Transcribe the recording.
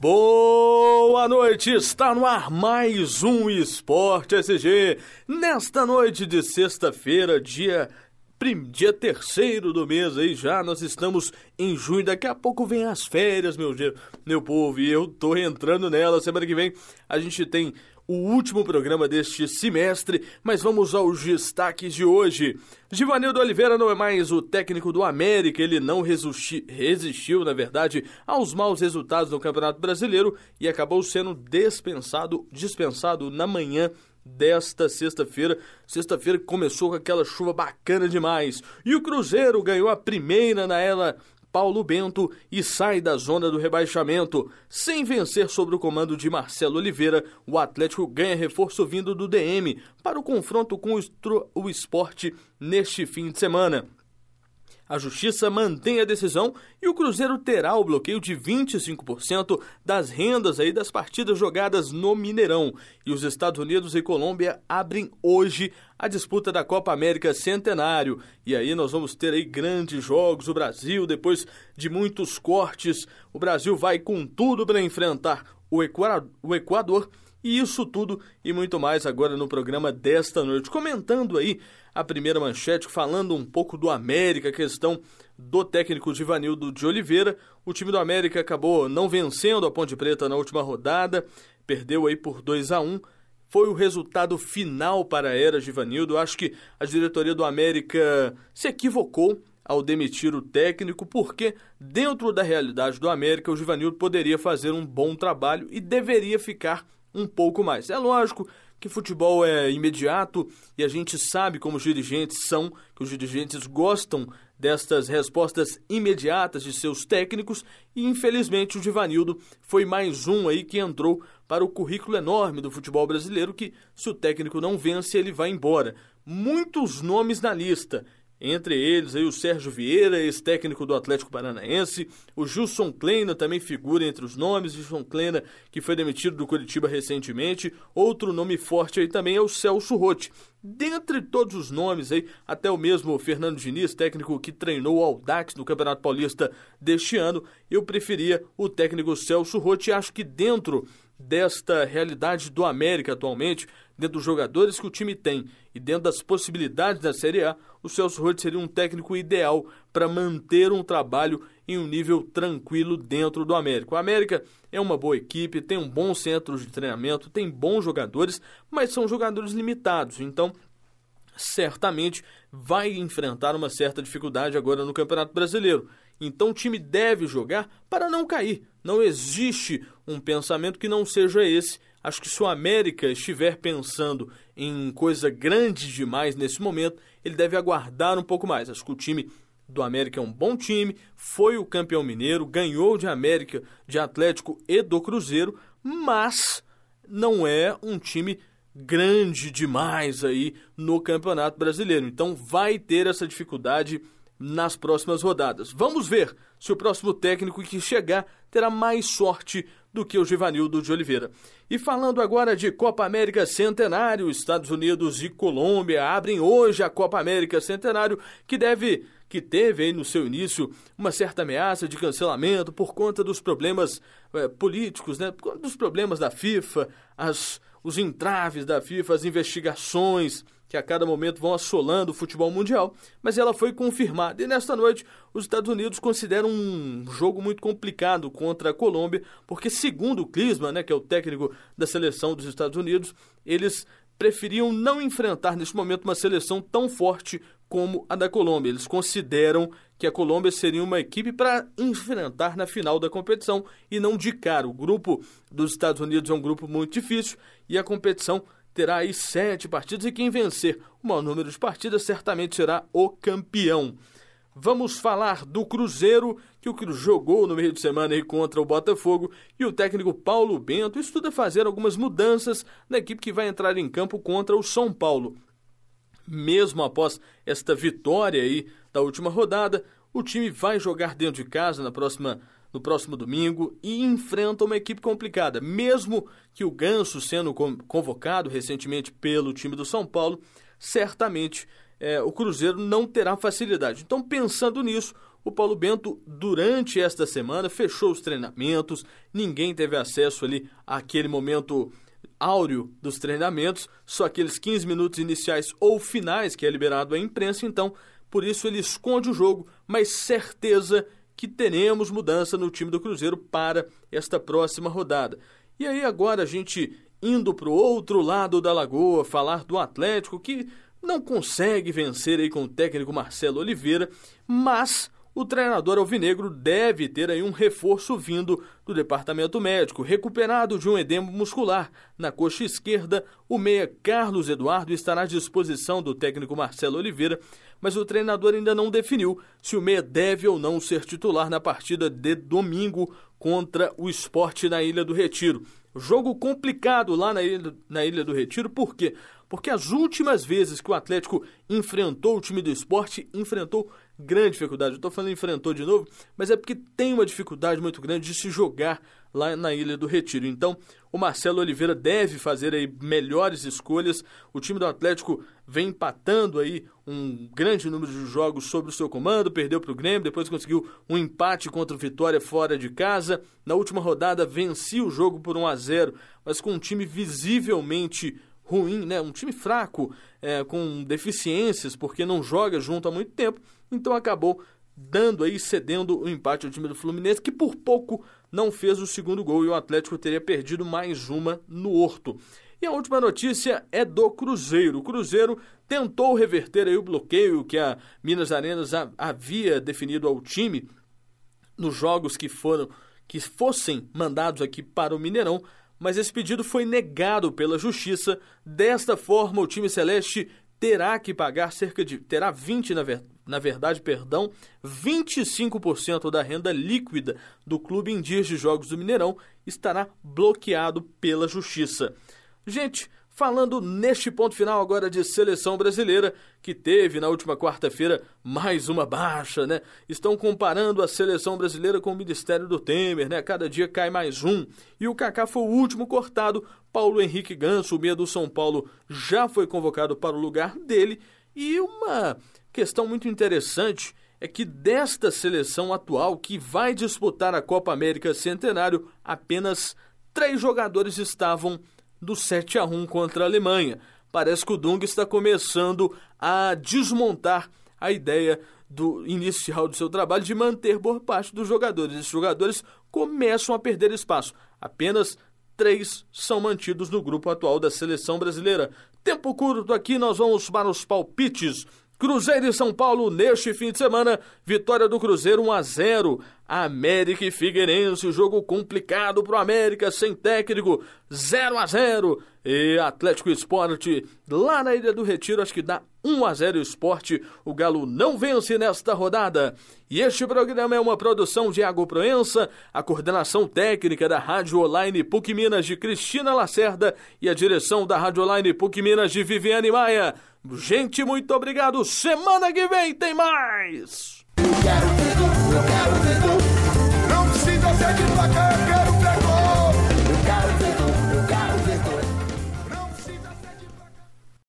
Boa noite, está no ar mais um Esporte SG. Nesta noite de sexta-feira, dia dia terceiro do mês aí já, nós estamos em junho, daqui a pouco vem as férias, meu, meu povo, e eu tô entrando nela, semana que vem a gente tem o último programa deste semestre, mas vamos aos destaques de hoje. Givanildo Oliveira não é mais o técnico do América, ele não resisti, resistiu, na verdade, aos maus resultados no Campeonato Brasileiro e acabou sendo dispensado, dispensado na manhã desta sexta-feira. Sexta-feira começou com aquela chuva bacana demais. E o Cruzeiro ganhou a primeira na era Paulo Bento e sai da zona do rebaixamento. Sem vencer sobre o comando de Marcelo Oliveira, o Atlético ganha reforço vindo do DM para o confronto com o esporte neste fim de semana. A Justiça mantém a decisão e o Cruzeiro terá o bloqueio de 25% das rendas aí das partidas jogadas no Mineirão. E os Estados Unidos e Colômbia abrem hoje a disputa da Copa América Centenário. E aí nós vamos ter aí grandes jogos. O Brasil, depois de muitos cortes, o Brasil vai com tudo para enfrentar o Equador e isso tudo e muito mais agora no programa desta noite. Comentando aí a primeira manchete, falando um pouco do América, a questão do técnico Givanildo de Oliveira. O time do América acabou não vencendo a Ponte Preta na última rodada, perdeu aí por 2 a 1 foi o resultado final para a era Givanildo. Acho que a diretoria do América se equivocou ao demitir o técnico, porque dentro da realidade do América, o Givanildo poderia fazer um bom trabalho e deveria ficar um pouco mais. É lógico que futebol é imediato e a gente sabe como os dirigentes são, que os dirigentes gostam destas respostas imediatas de seus técnicos e infelizmente o Divanildo foi mais um aí que entrou para o currículo enorme do futebol brasileiro que se o técnico não vence ele vai embora. Muitos nomes na lista entre eles, aí, o Sérgio Vieira, ex-técnico do Atlético Paranaense. O Gilson Kleina também figura entre os nomes. Gilson Kleina, que foi demitido do Curitiba recentemente. Outro nome forte aí também é o Celso Rotti. Dentre todos os nomes aí, até o mesmo Fernando Diniz, técnico que treinou o Audax no Campeonato Paulista deste ano, eu preferia o técnico Celso Rotti. Acho que dentro desta realidade do América atualmente, dentro dos jogadores que o time tem e dentro das possibilidades da Série A, o Celso Roth seria um técnico ideal para manter um trabalho em um nível tranquilo dentro do América. O América é uma boa equipe, tem um bom centro de treinamento, tem bons jogadores, mas são jogadores limitados, então certamente vai enfrentar uma certa dificuldade agora no Campeonato Brasileiro. Então o time deve jogar para não cair. Não existe um pensamento que não seja esse. Acho que se o América estiver pensando em coisa grande demais nesse momento, ele deve aguardar um pouco mais. Acho que o time do América é um bom time, foi o campeão mineiro, ganhou de América, de Atlético e do Cruzeiro, mas não é um time grande demais aí no Campeonato Brasileiro. Então vai ter essa dificuldade nas próximas rodadas. Vamos ver se o próximo técnico que chegar terá mais sorte do que o Givanildo de Oliveira. E falando agora de Copa América Centenário, Estados Unidos e Colômbia abrem hoje a Copa América Centenário, que deve que teve aí no seu início uma certa ameaça de cancelamento por conta dos problemas é, políticos, né? dos problemas da FIFA, as, os entraves da FIFA, as investigações que a cada momento vão assolando o futebol mundial, mas ela foi confirmada. E nesta noite, os Estados Unidos consideram um jogo muito complicado contra a Colômbia, porque segundo o Klinsmann, né, que é o técnico da seleção dos Estados Unidos, eles preferiam não enfrentar neste momento uma seleção tão forte como a da Colômbia. Eles consideram que a Colômbia seria uma equipe para enfrentar na final da competição e não de cara. O grupo dos Estados Unidos é um grupo muito difícil e a competição terá aí sete partidas e quem vencer o maior número de partidas certamente será o campeão. Vamos falar do Cruzeiro, que o Cruzeiro jogou no meio de semana aí contra o Botafogo, e o técnico Paulo Bento estuda fazer algumas mudanças na equipe que vai entrar em campo contra o São Paulo. Mesmo após esta vitória aí da última rodada, o time vai jogar dentro de casa na próxima no próximo domingo e enfrenta uma equipe complicada. Mesmo que o Ganso sendo convocado recentemente pelo time do São Paulo, certamente é, o Cruzeiro não terá facilidade. Então, pensando nisso, o Paulo Bento, durante esta semana, fechou os treinamentos, ninguém teve acesso ali àquele momento áureo dos treinamentos, só aqueles 15 minutos iniciais ou finais que é liberado à imprensa, então por isso ele esconde o jogo, mas certeza que teremos mudança no time do Cruzeiro para esta próxima rodada. E aí agora a gente indo para o outro lado da lagoa, falar do Atlético que não consegue vencer aí com o técnico Marcelo Oliveira, mas o treinador alvinegro deve ter aí um reforço vindo do departamento médico, recuperado de um edema muscular. Na coxa esquerda, o meia Carlos Eduardo estará à disposição do técnico Marcelo Oliveira, mas o treinador ainda não definiu se o meia deve ou não ser titular na partida de domingo contra o esporte na Ilha do Retiro. Jogo complicado lá na Ilha, do Retiro, por quê? Porque as últimas vezes que o Atlético enfrentou o time do esporte, enfrentou grande dificuldade. Eu estou falando enfrentou de novo, mas é porque tem uma dificuldade muito grande de se jogar lá na Ilha do Retiro. Então, o Marcelo Oliveira deve fazer aí melhores escolhas. O time do Atlético vem empatando aí um grande número de jogos sob o seu comando, perdeu para o Grêmio, depois conseguiu um empate contra o Vitória fora de casa. Na última rodada vencia o jogo por 1 a 0, mas com um time visivelmente ruim, né? Um time fraco, é, com deficiências, porque não joga junto há muito tempo. Então acabou dando aí, cedendo o empate ao time do Fluminense, que por pouco não fez o segundo gol e o Atlético teria perdido mais uma no Horto. E a última notícia é do Cruzeiro. O Cruzeiro tentou reverter aí o bloqueio que a Minas Arenas havia definido ao time nos jogos que foram que fossem mandados aqui para o Mineirão, mas esse pedido foi negado pela justiça. Desta forma, o time celeste terá que pagar cerca de terá 20 na, ver, na verdade, perdão, 25% da renda líquida do clube em dias de jogos do Mineirão estará bloqueado pela justiça. Gente, Falando neste ponto final agora de seleção brasileira, que teve na última quarta-feira mais uma baixa, né? Estão comparando a seleção brasileira com o Ministério do Temer, né? Cada dia cai mais um. E o Kaká foi o último cortado. Paulo Henrique Ganso, o meia do São Paulo, já foi convocado para o lugar dele. E uma questão muito interessante é que desta seleção atual que vai disputar a Copa América Centenário, apenas três jogadores estavam do 7 a 1 contra a Alemanha. Parece que o Dung está começando a desmontar a ideia do inicial do seu trabalho de manter boa parte dos jogadores. Esses jogadores começam a perder espaço. Apenas três são mantidos no grupo atual da seleção brasileira. Tempo curto aqui, nós vamos para os palpites Cruzeiro e São Paulo neste fim de semana, vitória do Cruzeiro 1 a 0. América e Figueirense, jogo complicado pro América sem técnico, 0 a 0. E Atlético Esporte lá na Ilha do Retiro, acho que dá 1 a 0 Esporte. O Galo não vence nesta rodada. E este programa é uma produção de Água Proença, a coordenação técnica da Rádio Online PUC Minas de Cristina Lacerda e a direção da Rádio Online PUC Minas de Viviane Maia. Gente, muito obrigado. Semana que vem tem mais. Eu quero tudo, eu quero tudo. Não precisa ser de placar, eu quero